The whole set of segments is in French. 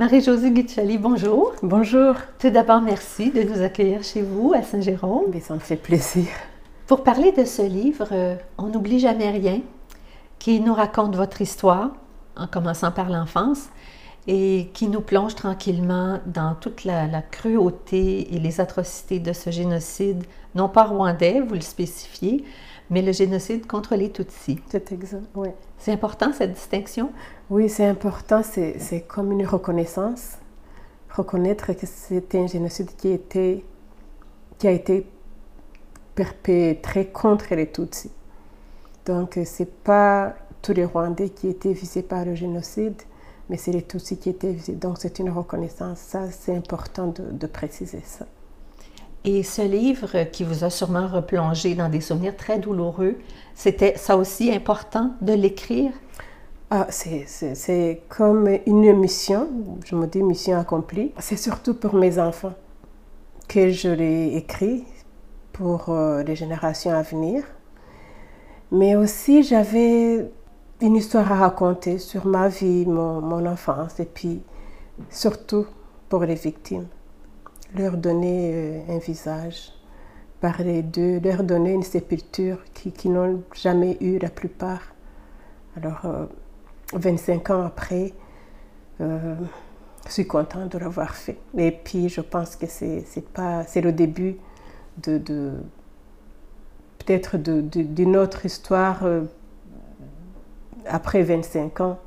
Marie-Josée Guicciali, bonjour. Bonjour. Tout d'abord, merci de nous accueillir chez vous à Saint-Jérôme. Mais ça me fait plaisir. Pour parler de ce livre, euh, On n'oublie jamais rien, qui nous raconte votre histoire, en commençant par l'enfance, et qui nous plonge tranquillement dans toute la, la, cruauté et les atrocités de ce génocide, non pas rwandais, vous le spécifiez, mais le génocide contre les Tutsis. C'est exact, oui. C'est important cette distinction? Oui, c'est important, c'est comme une reconnaissance. Reconnaître que c'était un génocide qui, était, a été perpétré contre les Tutsis. Donc, ce n'est pas tous les Rwandais qui étaient visés par le génocide, mais c'est les Tutsis qui étaient visés. Donc, c'est une reconnaissance. Ça, c'est important de, de préciser ça. Et ce livre qui vous a sûrement replongé dans des souvenirs très douloureux, c'était ça aussi important de l'écrire? Ah, c'est comme une mission, je me dis mission accomplie. C'est surtout pour mes enfants que je l'ai écrit pour euh, les générations à venir. Mais aussi, j'avais une histoire à raconter sur ma vie, mon, mon enfance, et puis surtout pour les victimes leur donner euh, un visage, parler d'eux, leur donner une sépulture qui, qui n'ont jamais eu la plupart. Alors, 25 ans après, euh, je suis contente de l'avoir fait. Et puis, je pense que c'est le début de, de peut-être d'une autre histoire euh, après 25 ans,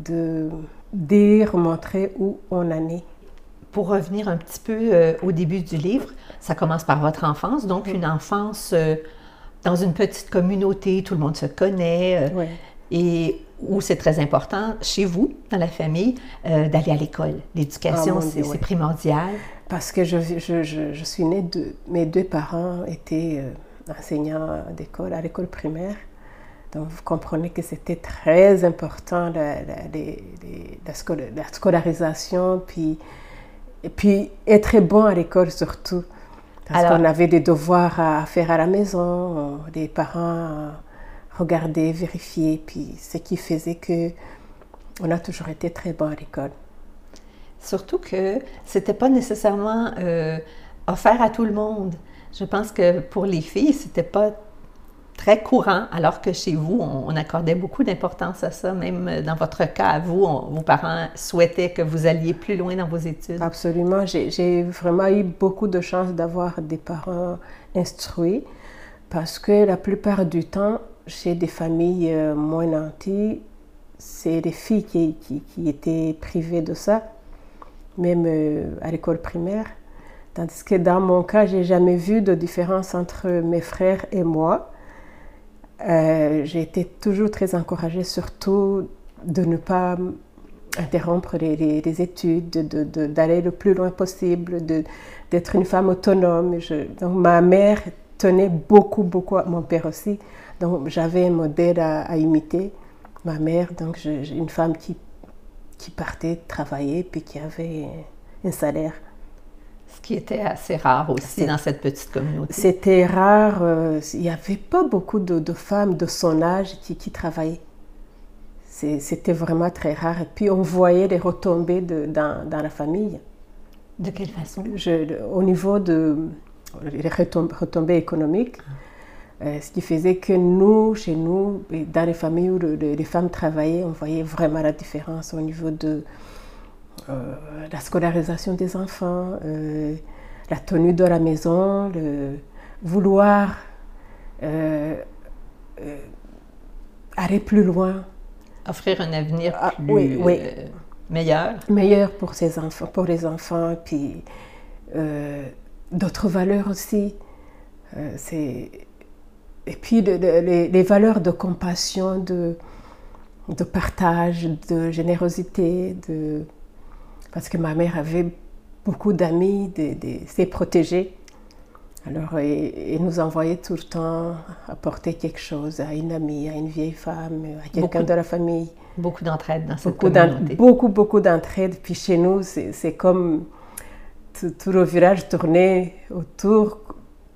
de dire, montrer où on en est. Pour revenir un petit peu euh, au début du livre, ça commence par votre enfance, donc une enfance euh, dans une petite communauté, tout le monde se connaît, euh, et où c'est très important, chez vous, dans la famille, d'aller à l'école. L'éducation, Ah, c'est primordial. Parce que je, je, je, je, suis née de... Mes deux parents étaient enseignants d'école, à l'école primaire. Donc, vous comprenez que c'était très important, la, la, la, la scolarisation, puis et puis être bon à l'école surtout. Parce qu'on avait des devoirs à faire à la maison, des parents regarder, vérifier, puis ce qui faisait que on a toujours été très bon à l'école. Surtout que c'était pas nécessairement euh, offert à tout le monde. Je pense que pour les filles, c'était pas très courant, alors que chez vous, on, on accordait beaucoup d'importance à ça. Même dans votre cas, à vous, on, vos parents souhaitaient que vous alliez plus loin dans vos études. Absolument. J'ai vraiment eu beaucoup de chance d'avoir des parents instruits parce que la plupart du temps, chez des familles euh, moins nanties, c'est les filles qui, étaient privées de ça, même euh, à l'école primaire. Tandis que dans mon cas, j'ai jamais vu de différence entre mes frères et moi. Euh, j'ai été toujours très encouragée, surtout de ne pas interrompre les, études, d'aller le plus loin possible, d'être une femme autonome. Donc ma mère tenait beaucoup, beaucoup mon père aussi. Donc j'avais un modèle à, à, imiter, ma mère, donc je, une femme qui, qui partait travailler puis qui avait un salaire ce qui était assez rare aussi dans cette petite communauté. C'était rare. Euh, il n'y avait pas beaucoup de, de, femmes de son âge qui, qui travaillaient. C'était vraiment très rare. Et puis, on voyait les retombées de, dans, dans, la famille. De quelle façon? Je, Au niveau de les retombées économiques, ah. Euh, ce qui faisait que nous, chez nous, dans les familles où le, les femmes travaillaient, on voyait vraiment la différence au niveau de euh, la scolarisation des enfants, euh, la tenue de la maison, le vouloir aller plus loin. Offrir un avenir plus ah, oui, oui. meilleur. Meilleur pour ses enfants, pour les enfants, puis d'autres valeurs aussi. c'est et puis de, de, les, les, valeurs de compassion, de, de partage, de générosité, de parce que ma mère avait beaucoup d'amis, de, de, ses protégés. Alors, elle nous envoyait tout le temps apporter quelque chose à une amie, à une vieille femme, à quelqu'un de la famille. Beaucoup d'entraide dans cette beaucoup communauté. Beaucoup, beaucoup d'entraide. Puis chez nous, c'est comme tout, tout, le village tournait autour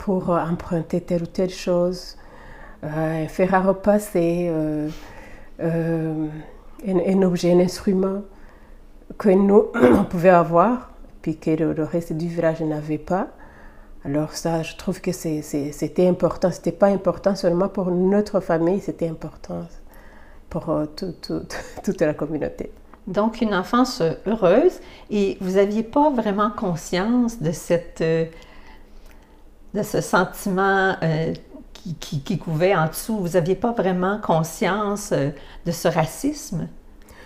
pour emprunter telle ou telle chose, euh, faire à repasser, euh, euh, un, un objet, un instrument. que nous, on pouvait avoir, puis que le, reste du village n'avait pas. Alors ça, je trouve que c'était important. C'était pas important seulement pour notre famille, c'était important pour euh, toute la communauté. Donc, une enfance heureuse et vous n'aviez pas vraiment conscience de, cette, euh, de ce sentiment euh, qui, qui, couvait en dessous. Vous n'aviez pas vraiment conscience de ce racisme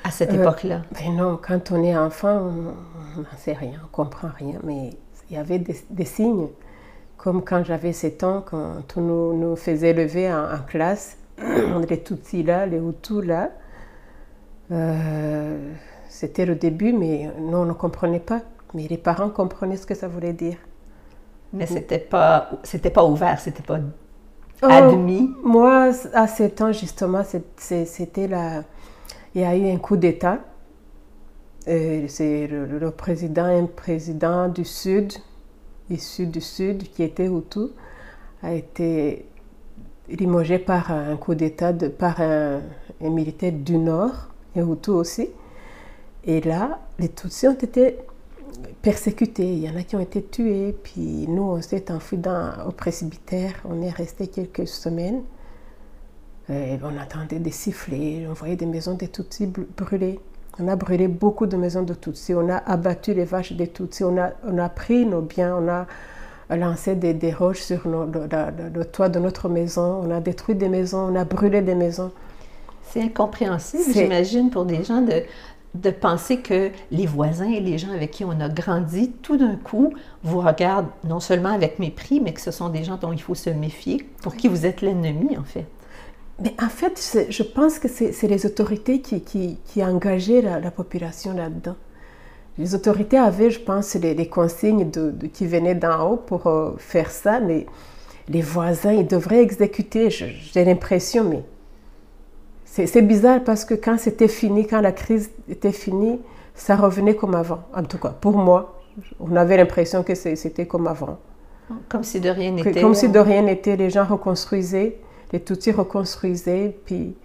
à cette époque-là? Ben non, quand on est enfant, on n'en sait rien, on ne comprend rien, mais il y avait des, signes, comme quand j'avais 7 ans, quand on nous, nous faisait lever en, classe, on était tous là, les Hutus là. Euh, c'était le début, mais nous, on ne comprenait pas. Mais les parents comprenaient ce que ça voulait dire. Mais c'était pas, c'était pas ouvert, c'était pas oh, admis. moi, à 7 ans, justement, c'était la il y a eu un coup d'État. C'est le, président, un président du Sud, issu du Sud, qui était Hutu, a été limogé par un coup d'État, par un, militaire du Nord, et Hutu aussi. Et là, les Tutsis ont été persécutés. Il y en a qui ont été tués. Puis nous, on s'est enfuis au presbytère. On est resté quelques semaines on attendait des sifflets, on voyait des maisons des Tutsis brûlées. On a brûlé beaucoup de maisons de Tutsis, on a abattu les vaches des Tutsis, on a, on a pris nos biens, on a lancé des, des roches sur le, toit de notre maison, on a détruit des maisons, on a brûlé des maisons. C'est incompréhensible, j'imagine, pour des gens de, de penser que les voisins et les gens avec qui on a grandi, tout d'un coup, vous regardent non seulement avec mépris, mais que ce sont des gens dont il faut se méfier, pour qui vous êtes l'ennemi, en fait. Mais en fait, je pense que c'est les autorités qui, qui, qui engageaient la, population là-dedans. Les autorités avaient, je pense, les, consignes de, qui venaient d'en haut pour euh, faire ça, mais les voisins, ils devraient exécuter, j'ai l'impression, mais c'est bizarre parce que quand c'était fini, quand la crise était finie, ça revenait comme avant. En tout cas, pour moi, on avait l'impression que c'était comme avant. Comme si de rien n'était. Comme si de rien n'était, les gens reconstruisaient les Tutsis reconstruisaient, puis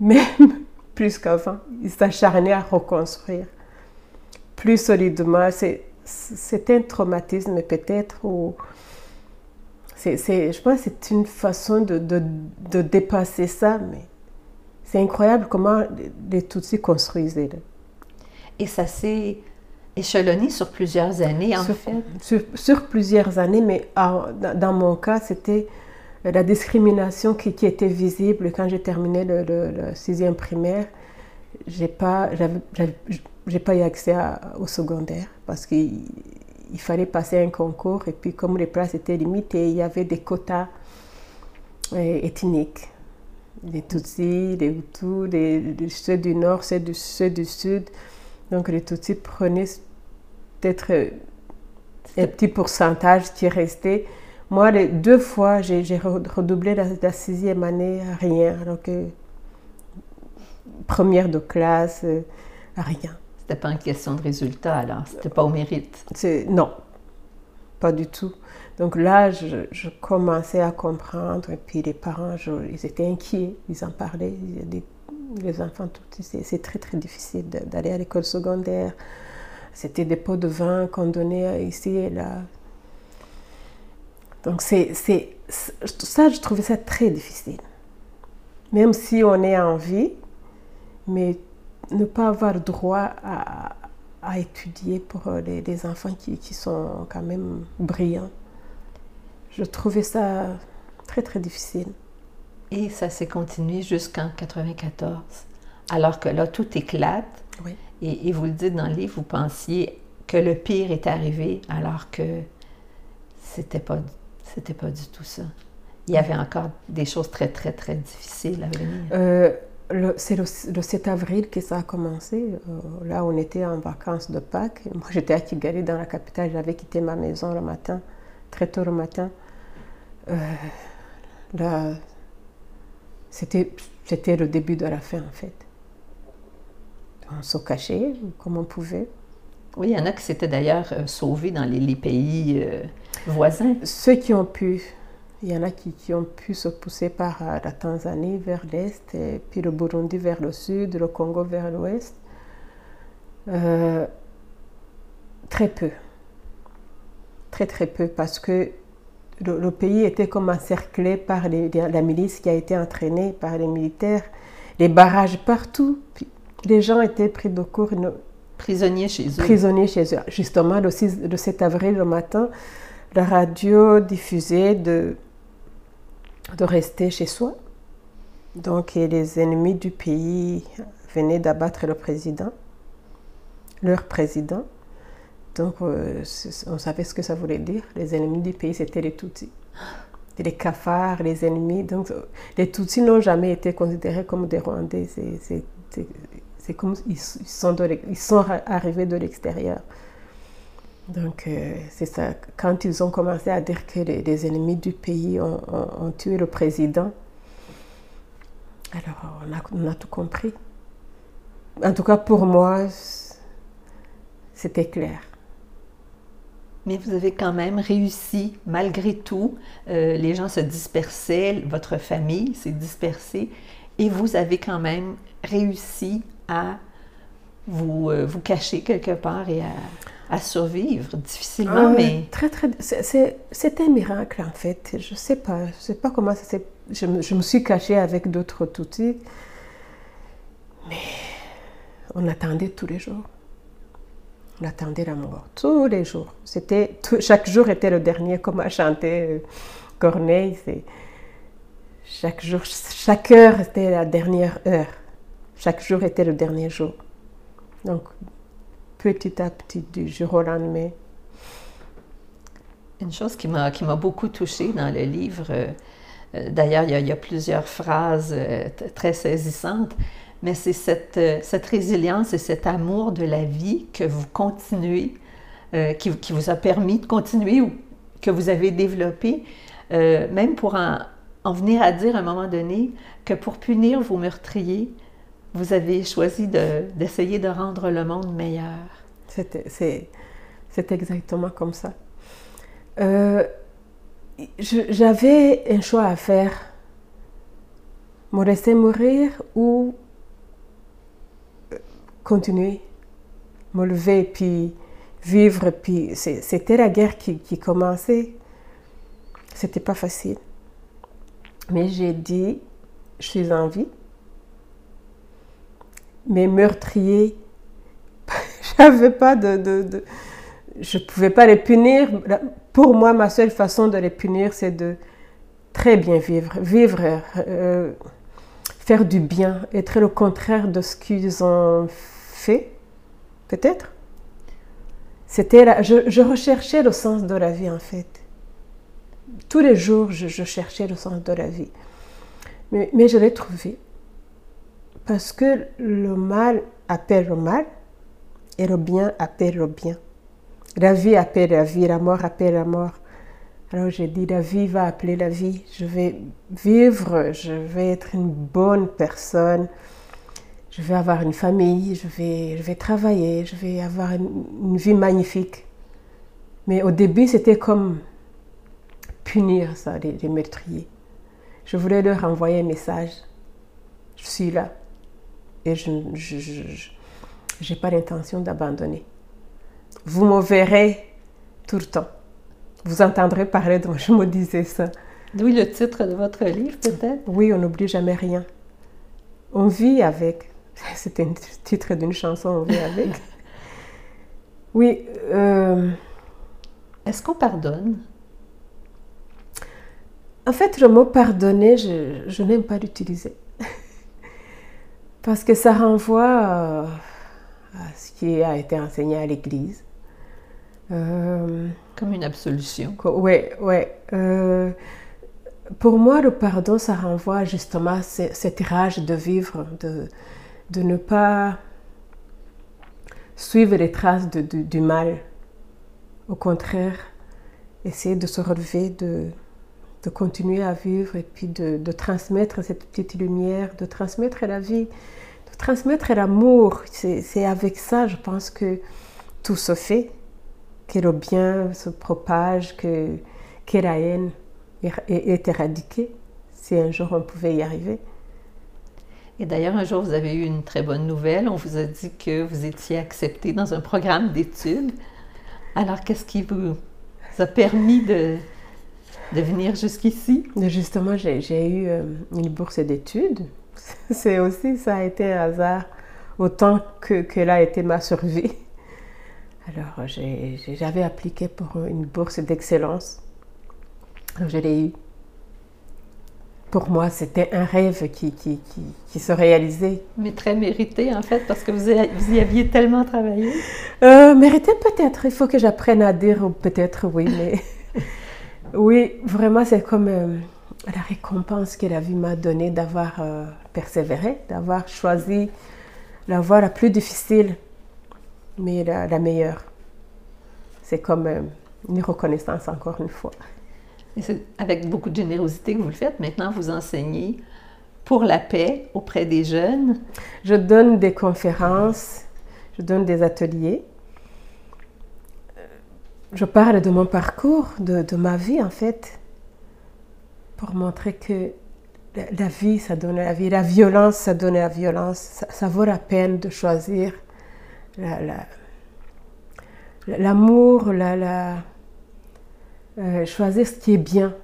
même plus qu'avant, ils s'acharnaient à reconstruire plus solidement. C'est un traumatisme peut-être, ou je pense que c'est une façon de, de, dépasser ça, mais c'est incroyable comment les Tutsis construisaient. Et ça s'est échelonné sur plusieurs années, en fait. Sur, plusieurs années, mais dans mon cas, c'était la discrimination qui, était visible quand j'ai terminé le, sixième primaire, j'ai pas, j'ai pas eu accès au secondaire parce qu'il fallait passer un concours et puis comme les places étaient limitées, il y avait des quotas euh, ethniques. Les Tutsis, les Hutus, les, ceux du Nord, ceux du, ceux du Sud. Donc les Tutsis prenaient peut-être un petit pourcentage qui restait moi, les deux fois, j'ai redoublé la, sixième année, rien. Alors que première de classe, euh, rien. C'était pas une question de résultat, alors C'était pas au mérite Non, pas du tout. Donc là, je, commençais à comprendre. Et puis les parents, ils étaient inquiets. Ils en parlaient. les enfants, c'est très, très difficile d'aller à l'école secondaire. C'était des pots de vin qu'on donnait ici et là. Donc, c'est, ça, je trouvais ça très difficile. Même si on est en vie, mais ne pas avoir droit à, à étudier pour les, les enfants qui, qui, sont quand même brillants. Je trouvais ça très, très difficile. Et ça s'est continué jusqu'en 94, alors que là, tout éclate. Oui. Et, et, vous le dites dans le livre, vous pensiez que le pire est arrivé, alors que c'était pas c'était pas du tout ça. Il y avait encore des choses très, très, très difficiles à venir. Euh, c'est le, 7 avril que ça a commencé. Euh, là, on était en vacances de Pâques. Moi, j'étais à Kigali, dans la capitale. J'avais quitté ma maison le matin, très tôt le matin. Euh, là, c'était, c'était le début de la fin, en fait. On se cachait comme on pouvait. Oui, il y en a qui s'étaient d'ailleurs sauvés dans les, pays voisins. Ceux qui ont pu. Il y en a qui, qui ont pu se pousser par euh, la Tanzanie vers l'est, puis le Burundi vers le sud, le Congo vers l'ouest. Euh, très peu. Très très peu parce que le, pays était comme encerclé par la milice qui a été entraînée par les militaires, les barrages partout. les gens étaient pris de court. Prisonniers chez eux. Prisonniers chez eux. Justement, le 6, 7 avril, le matin, la radio diffusait de, de rester chez soi. Donc, les ennemis du pays venaient d'abattre le président, leur président. Donc, euh, on savait ce que ça voulait dire. Les ennemis du pays, c'était les Tutsis. Les cafards, les ennemis. Donc, les Tutsis n'ont jamais été considérés comme des Rwandais. C'est comme ils sont, ils sont arrivés de l'extérieur. Donc, euh, c'est ça. Quand ils ont commencé à dire que les, ennemis du pays ont, tué le président, alors on a, tout compris. En tout cas, pour moi, c'était clair. Mais vous avez quand même réussi, malgré tout. Euh, les gens se dispersaient, votre famille s'est dispersée, et vous avez quand même réussi à vous, euh, vous cacher quelque part et à, survivre difficilement, ah mais... Très, très... C'est un miracle, en fait. Je ne sais pas. Je sais pas comment ça s'est... Je, je, me suis cachée avec d'autres toutis, mais on attendait tous les jours. On attendait la mort tous les jours. C'était chaque jour était le dernier, comme a chanté euh, Corneille. chaque jour, chaque heure était la dernière heure. Chaque jour était le dernier jour. Donc petit à petit, du jour au lendemain. Une chose qui m'a beaucoup touchée dans le livre. Euh, euh, d'ailleurs, il, y, a plusieurs phrases très saisissantes mais c'est cette, euh, cette, résilience et cet amour de la vie que vous continuez, euh, qui, qui, vous a permis de continuer ou que vous avez développé, euh, même pour en, en, venir à dire à un moment donné que pour punir vos meurtriers, vous avez choisi d'essayer de, rendre le monde meilleur. C'est exactement comme ça. J'avais un choix à faire. Me laisser mourir ou continuer, me lever, puis vivre. Puis c'était la guerre qui, qui commençait. C'était pas facile. Mais j'ai dit, je suis en vie. Mes meurtriers, j'avais pas de, de, de, Je pouvais pas les punir. Pour moi, ma seule façon de les punir, c'est de très bien vivre. Vivre. Euh, faire du bien, être le contraire de ce qu'ils ont fait, peut-être. C'était je, recherchais le sens de la vie en fait. Tous les jours, je, cherchais le sens de la vie. Mais, mais je l'ai trouvé. Parce que le mal appelle le mal et le bien appelle le bien. La vie appelle la vie, la mort appelle la mort. Alors j'ai dit, la vie va appeler la vie. Je vais vivre, je vais être une bonne personne. Je vais avoir une famille, je vais, je vais travailler, je vais avoir une, vie magnifique. Mais au début, c'était comme punir ça, les, les meurtriers. Je voulais leur envoyer un message. Je suis là. Et je n'ai pas l'intention d'abandonner. Vous me verrez tout le temps. Vous entendrez parler de moi, je me disais ça. D'où le titre de votre livre, peut-être Oui, on n'oublie jamais rien. On vit avec. C'était le titre d'une chanson, On vit avec. oui. Euh, Est-ce qu'on pardonne? En fait, le mot pardonner, je, je n'aime pas l'utiliser. Parce que ça renvoie à ce qui a été enseigné à l'Église. Euh, Comme une absolution. Oui, oui. Euh, pour moi, le pardon, ça renvoie justement à cette rage de vivre, de, de ne pas suivre les traces de, du mal. Au contraire, essayer de se relever, de, de continuer à vivre et puis de, transmettre cette petite lumière, de transmettre la vie, de transmettre l'amour. C'est avec ça, je pense, que tout se fait que le bien se propage, que, que la haine est, éradiquée, si un jour on pouvait y arriver. Et d'ailleurs, un jour, vous avez eu une très bonne nouvelle. On vous a dit que vous étiez accepté dans un programme d'études. Alors, qu'est-ce qui vous a permis de, de venir jusqu'ici? Justement, j'ai eu euh, une bourse d'études. C'est aussi, ça a été un hasard, autant que, que là a été ma survie. Alors, j'avais appliqué pour une bourse d'excellence. Je l'ai eu. Pour moi, c'était un rêve qui, qui, qui, se réalisait. Mais très mérité, en fait, parce que vous, vous y aviez tellement travaillé. Euh, mérité peut-être. Il faut que j'apprenne à dire peut-être oui, mais oui, vraiment, c'est comme euh, la récompense que la vie m'a donnée d'avoir euh, persévéré, d'avoir choisi la voie la plus difficile mais la, meilleure. C'est comme euh, une reconnaissance encore une fois. Et c'est avec beaucoup de générosité que vous le faites. Maintenant, vous enseignez pour la paix auprès des jeunes. Je donne des conférences, je donne des ateliers. Je parle de mon parcours, de, ma vie en fait, pour montrer que la, vie, ça donne la vie, la violence, ça donne la violence. Ça, vaut la peine de choisir l'amour, la, la, euh, choisir ce qui est bien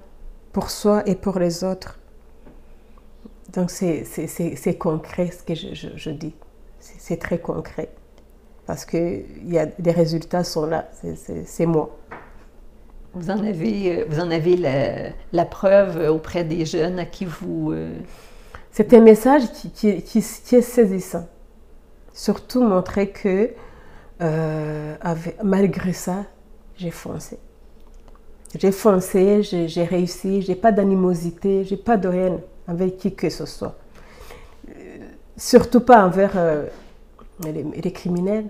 pour soi et pour les autres. Donc c'est concret ce que je, dis. C'est très concret. Parce que y a, les résultats sont là, c'est moi. Vous en avez, euh, vous en avez la, la, preuve auprès des jeunes à qui vous... Euh, c'est un message qui, qui, qui, qui est saisissant surtout montrer que euh, malgré ça, j'ai foncé. J'ai foncé, j'ai réussi, j'ai pas d'animosité, j'ai pas de haine avec qui que ce soit. Euh, surtout pas envers euh, les, criminels,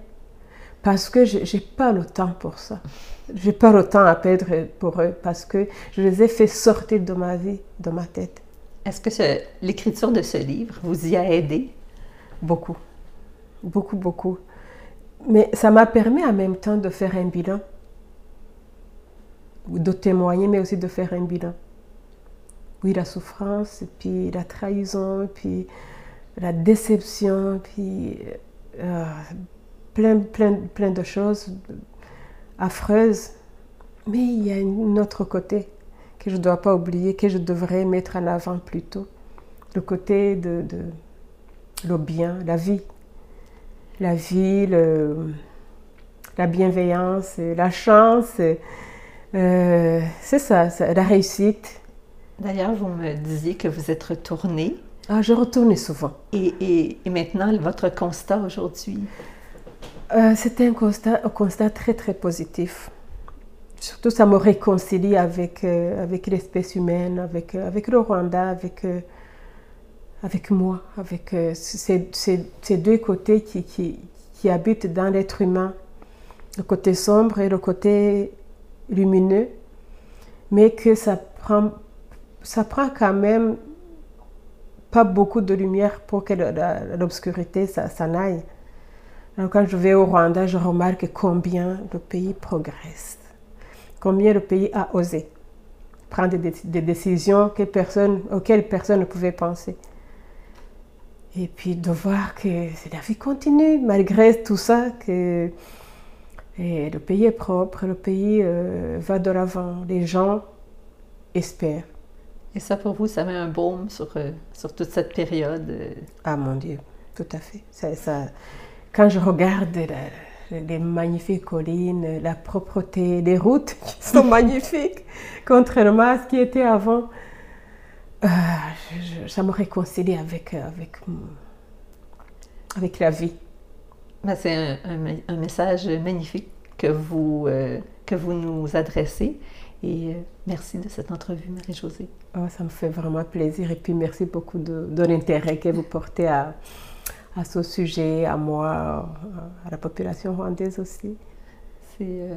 parce que je n'ai pas le temps pour ça. Je n'ai pas le temps à perdre pour eux, parce que je les ai fait sortir de ma vie, de ma tête. Est-ce que l'écriture de ce livre vous y a aidé? Beaucoup beaucoup, beaucoup. Mais ça m'a permis en même temps de faire un bilan, de témoigner, mais aussi de faire un bilan. Oui, la souffrance, puis la trahison, puis la déception, puis euh, plein, plein, plein de choses affreuses. Mais il y a un autre côté que je ne dois pas oublier, que je devrais mettre en avant plutôt. Le côté de, le bien, la vie, la vie, la bienveillance, la chance. Euh, c'est ça, la réussite. D'ailleurs, vous me disiez que vous êtes retournée. Ah, je retourne souvent. Et, maintenant, votre constat aujourd'hui? Euh, C'était un constat, un constat très, très positif. Surtout, ça me réconcilie avec, euh, avec l'espèce humaine, avec, avec le Rwanda, avec avec moi, avec euh, ces, ces, deux côtés qui, qui, qui habitent dans l'être humain, le côté sombre et le côté lumineux, mais que ça prend, ça prend quand même pas beaucoup de lumière pour que l'obscurité s'en aille. Alors quand je vais au Rwanda, je remarque combien le pays progresse, combien le pays a osé prendre des, des décisions que personne, auxquelles personne ne pouvait penser. Et puis de voir que la vie continue malgré tout ça, que le pays est propre, le pays euh, va de l'avant, les gens espèrent. Et ça pour vous, ça met un baume sur, euh, sur toute cette période euh? Ah mon Dieu, tout à fait. Ça, ça, quand je regarde les magnifiques collines, la propreté, les routes qui sont magnifiques, contrairement à ce qui était avant, euh, ça me réconcilie avec, euh, avec, avec la vie. Ben, c'est un, un, message magnifique que vous, euh, que vous nous adressez. Et merci de cette entrevue, Marie-Josée. Oh, ça me fait vraiment plaisir. Et puis merci beaucoup de, de l'intérêt que vous portez à, à ce sujet, à moi, à la population rwandaise aussi. C'est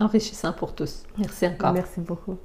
enrichissant pour tous. Merci encore. Merci beaucoup.